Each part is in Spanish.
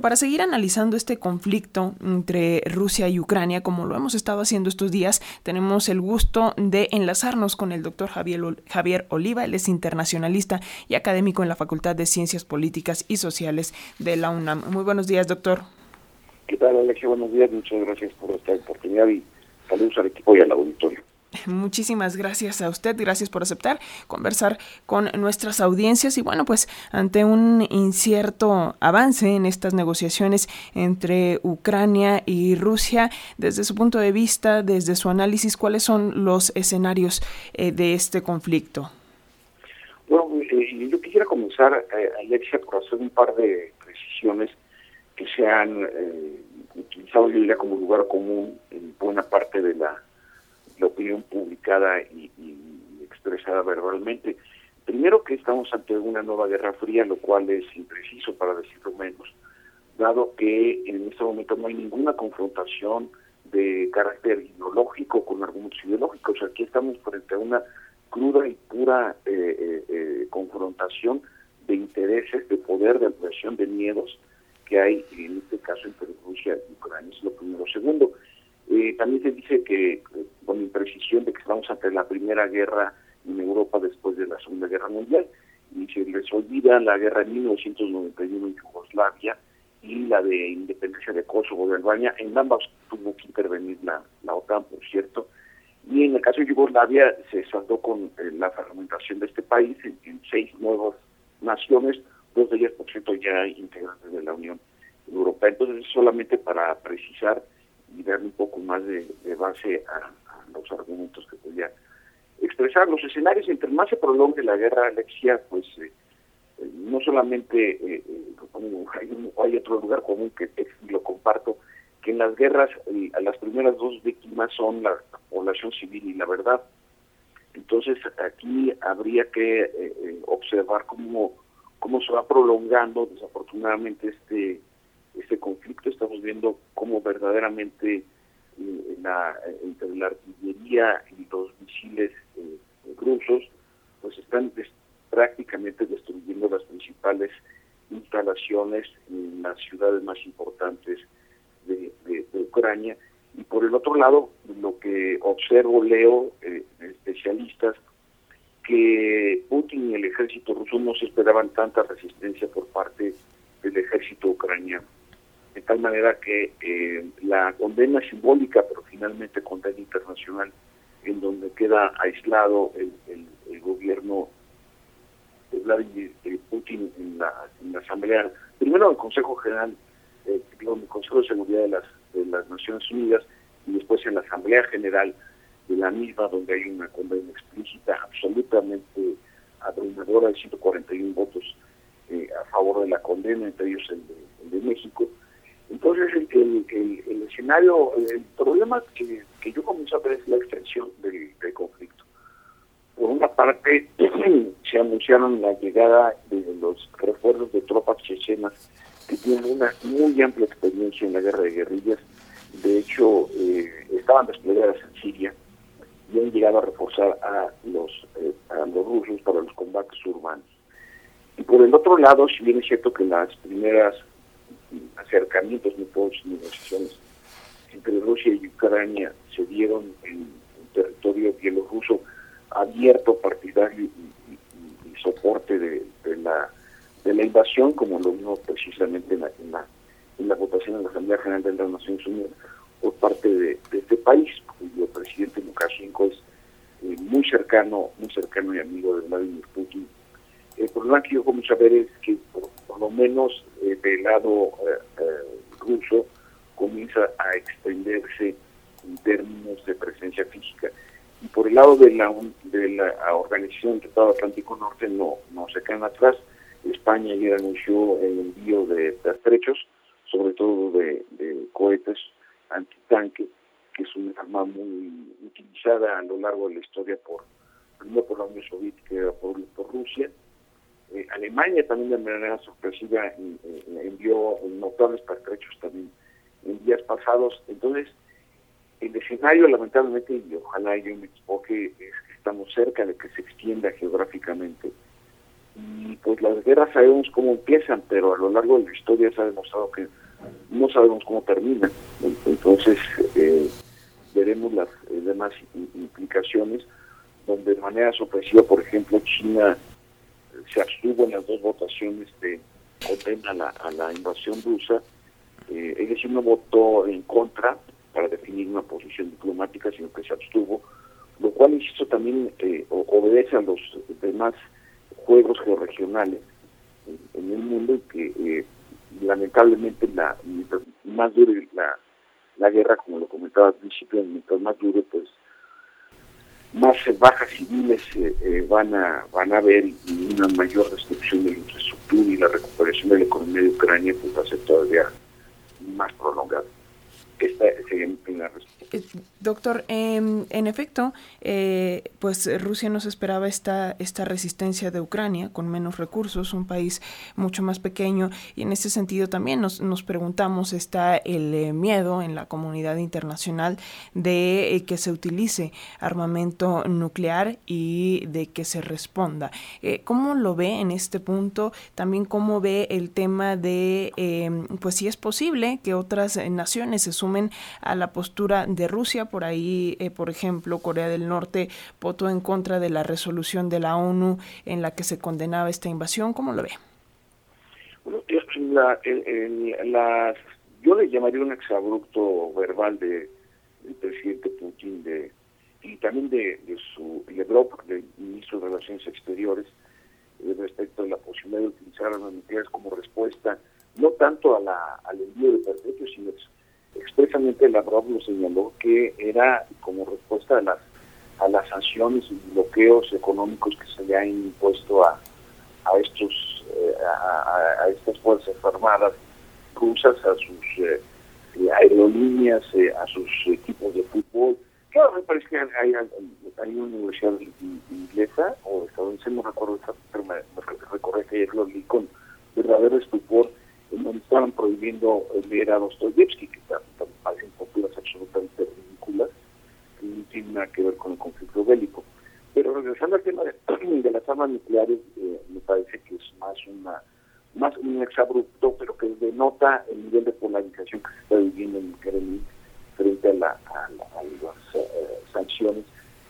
Para seguir analizando este conflicto entre Rusia y Ucrania, como lo hemos estado haciendo estos días, tenemos el gusto de enlazarnos con el doctor Javier, Oliva. Él es internacionalista y académico en la Facultad de Ciencias Políticas y Sociales de la UNAM. Muy buenos días, doctor. ¿Qué tal, Alexia? Buenos días. Muchas gracias por esta oportunidad y saludos al equipo y al auditorio. Muchísimas gracias a usted, gracias por aceptar conversar con nuestras audiencias y bueno, pues ante un incierto avance en estas negociaciones entre Ucrania y Rusia, desde su punto de vista, desde su análisis, ¿cuáles son los escenarios eh, de este conflicto? Bueno, eh, yo quisiera comenzar, eh, Alexia, por hacer un par de precisiones que se han utilizado, yo como lugar común en buena parte de la la opinión publicada y, expresada verbalmente. Primero que estamos ante una nueva guerra fría, lo cual es impreciso para decirlo menos, dado que en este momento no hay ninguna confrontación de carácter ideológico con argumentos ideológicos. Aquí estamos frente a una cruda y pura eh, eh, eh, confrontación de intereses, de poder, de ampliación de miedos que hay en este caso entre Rusia y Ucrania. Es lo primero. Segundo, también se dice que con imprecisión de que estamos ante la primera guerra en Europa después de la Segunda Guerra Mundial y se les olvida la guerra de 1991 en Yugoslavia y la de independencia de Kosovo de Albania, en ambas tuvo que intervenir la, la OTAN, por cierto, y en el caso de Yugoslavia se saldó con eh, la fragmentación de este país en, seis nuevas naciones, dos de ellas, por cierto, ya integrantes de la Unión Europea. Entonces, solamente para precisar y darle un poco más de, base a, los argumentos que podía expresar. Los escenarios, entre más se prolongue la guerra, Alexia, pues eh, eh, no solamente eh, hay, hay, otro lugar común que lo comparto, que en las guerras las primeras dos víctimas son la población civil y la verdad. Entonces aquí habría que observar cómo, cómo se va prolongando desafortunadamente este este conflicto. Estamos viendo cómo verdaderamente la, entre la artillería y los misiles eh, rusos pues están prácticamente destruyendo las principales instalaciones en las ciudades más importantes de, Ucrania. Y por el otro lado, lo que observo, leo, eh, especialistas, que Putin y el ejército ruso no se esperaban tanta resistencia por parte del ejército ucraniano de tal manera que eh, la condena simbólica, pero finalmente condena internacional, en donde queda aislado el, gobierno de Vladimir Putin en la, Asamblea, primero en el Consejo General, eh, el Consejo de Seguridad de las, de Naciones Unidas, y después en la Asamblea General de la misma, donde hay una condena explícita, absolutamente abrumadora de 141 votos eh, a favor de la condena, entre ellos el de México, entonces, el, el, escenario, el problema que, yo comienzo a ver es la extensión del, conflicto. Por una parte, se anunciaron la llegada de los refuerzos de tropas chechenas que tienen una muy amplia experiencia en la guerra de guerrillas. De hecho, eh, estaban desplegadas en Siria y han llegado a reforzar a los, eh, a los rusos para los combates urbanos. Y por el otro lado, si bien es cierto que las primeras acercamientos, no todas negociaciones entre Rusia y Ucrania se dieron en, territorio bielorruso abierto, partidario y, soporte de, la de la invasión, como lo vimos precisamente en la, en la, votación en la Asamblea General de las Naciones Unidas por parte de, este país, cuyo presidente Lukashenko es eh, muy cercano, muy cercano y amigo de Vladimir Putin. El problema que yo comienzo a ver es que por, lo menos del lado eh, eh, ruso comienza a extenderse en términos de presencia física. Y por el lado de la, de la Organización del Tratado Atlántico Norte no, no se quedan atrás. España ya anunció el envío de pertrechos, sobre todo de, cohetes antitanque, que es una arma muy utilizada a lo largo de la historia por primero por la Unión Soviética y por, por Rusia, eh, Alemania también de manera sorpresiva eh, eh, envió notables pertrechos también en días pasados. Entonces, el escenario lamentablemente, y ojalá yo me equivoque, es que estamos cerca de que se extienda geográficamente y pues las guerras sabemos cómo empiezan, pero a lo largo de la historia se ha demostrado que no sabemos cómo terminan. Entonces, eh, veremos las demás implicaciones, donde de manera sorpresiva, por ejemplo, China se abstuvo en las dos votaciones de condena a la, invasión rusa, eh, es decir, no votó en contra para definir una posición diplomática, sino que se abstuvo, lo cual, insisto, también eh, obedece a los demás juegos georregionales en, el mundo y que eh, lamentablemente la más dure la, la guerra, como lo comentaba al principio, mientras más dure, pues más bajas civiles eh, eh, van a van a haber y una mayor destrucción de la infraestructura y la recuperación de la economía de Ucrania pues va a ser todavía más prolongada. Esta sería mi primera respuesta. Eh, doctor, em, en efecto, eh, pues Rusia no se esperaba esta, esta resistencia de Ucrania con menos recursos, un país mucho más pequeño, y en ese sentido también nos, nos preguntamos, ¿está el eh, miedo en la comunidad internacional de que se utilice armamento nuclear y de que se responda? ¿Cómo lo ve en este punto? También cómo ve el tema de, em, pues si es posible que otras naciones se sumen a la postura de Rusia. Por ahí, eh, por ejemplo, Corea del Norte votó en contra de la resolución de la ONU en la que se condenaba esta invasión. ¿Cómo lo ve? Bueno, la, yo le llamaría un exabrupto verbal de, del presidente Putin de, y también de, de su Lebrov, del ministro de Relaciones Exteriores, eh, respecto a la posibilidad de utilizar armas nucleares como respuesta no tanto a la, al envío de perpetuos, sino expresamente Lavrov lo señaló que era como respuesta a las a las sanciones y bloqueos económicos que se le han impuesto a, a estos eh, a, estas fuerzas armadas rusas, a sus eh, aerolíneas, eh, a sus equipos de fútbol. Claro, me parece que hay, hay, una universidad inglesa o estadounidense, no recuerdo, pero me, me recuerdo que ayer lo vi con verdadero estupor estaban prohibiendo leer a Dostoyevsky, que parecen posturas absolutamente ridículas, que no tienen nada que ver con el conflicto bélico. Pero regresando al tema de, las armas nucleares, eh, me parece que es más una más un exabrupto, pero que denota el nivel de polarización que se está viviendo en el Kremlin frente a, la, a, las eh, sanciones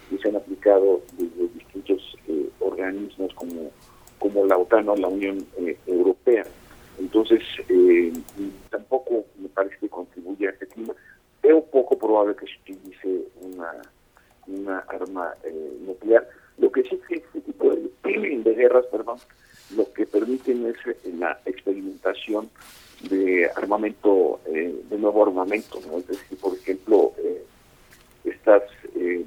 que se han aplicado desde distintos eh, organismos como, como la OTAN o la Unión Europea. Entonces, eh, tampoco me parece que contribuye a este clima. Veo poco probable que se utilice una, una arma eh, nuclear. Lo que sí es que este tipo de, de guerras, perdón, lo que permiten es eh, la experimentación de armamento, de nuevo armamento, ¿no? Es decir, por ejemplo, estas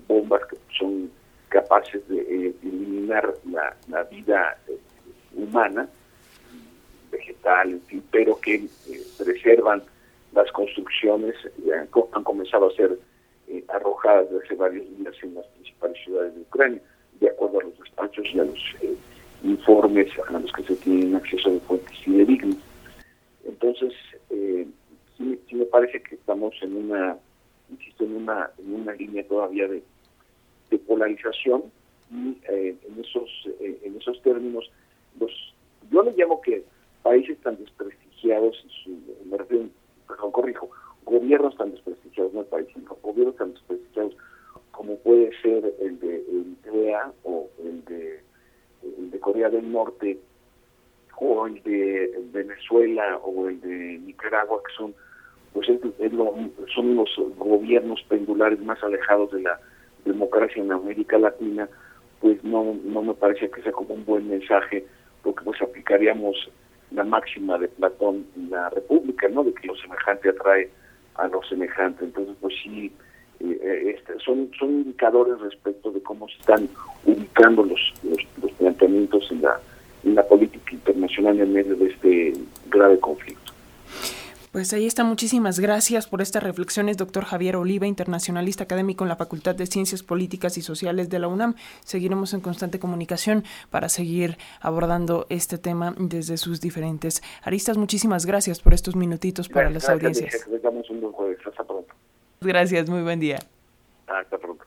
bombas que son capaces de eliminar la, la vida humana, vegetal, pero que eh, preservan las construcciones, han, han comenzado a ser eh, arrojadas desde hace varios días en las principales ciudades de Ucrania, de acuerdo a los despachos y a los eh, informes a los que se tienen acceso de fuentes fidedignas. Entonces, sí, me parece que estamos en una, insisto, en una, en una línea todavía de, de polarización y en esos en esos términos los yo le llamo que países tan desprestigiados, me refiero, perdón, corrijo, gobiernos tan desprestigiados, no países, sino gobiernos tan desprestigiados como puede ser el de Eritrea o el de, Corea del Norte o el de Venezuela o el de Nicaragua, que son pues son los gobiernos pendulares más alejados de la democracia en América Latina, pues no, no me parece que sea como un buen mensaje, porque pues aplicaríamos la máxima de Platón en la República, ¿no? De que lo semejante atrae a lo semejante. Entonces, pues sí, eh, eh, este, son, son indicadores respecto de cómo se están ubicando los, los, planteamientos en la, en la política internacional en medio de este grave conflicto. Pues ahí está, muchísimas gracias por estas reflexiones, doctor Javier Oliva, internacionalista académico en la Facultad de Ciencias Políticas y Sociales de la UNAM. Seguiremos en constante comunicación para seguir abordando este tema desde sus diferentes aristas. Muchísimas gracias por estos minutitos para las audiencias. un Hasta pronto. Gracias, muy buen día. Hasta pronto.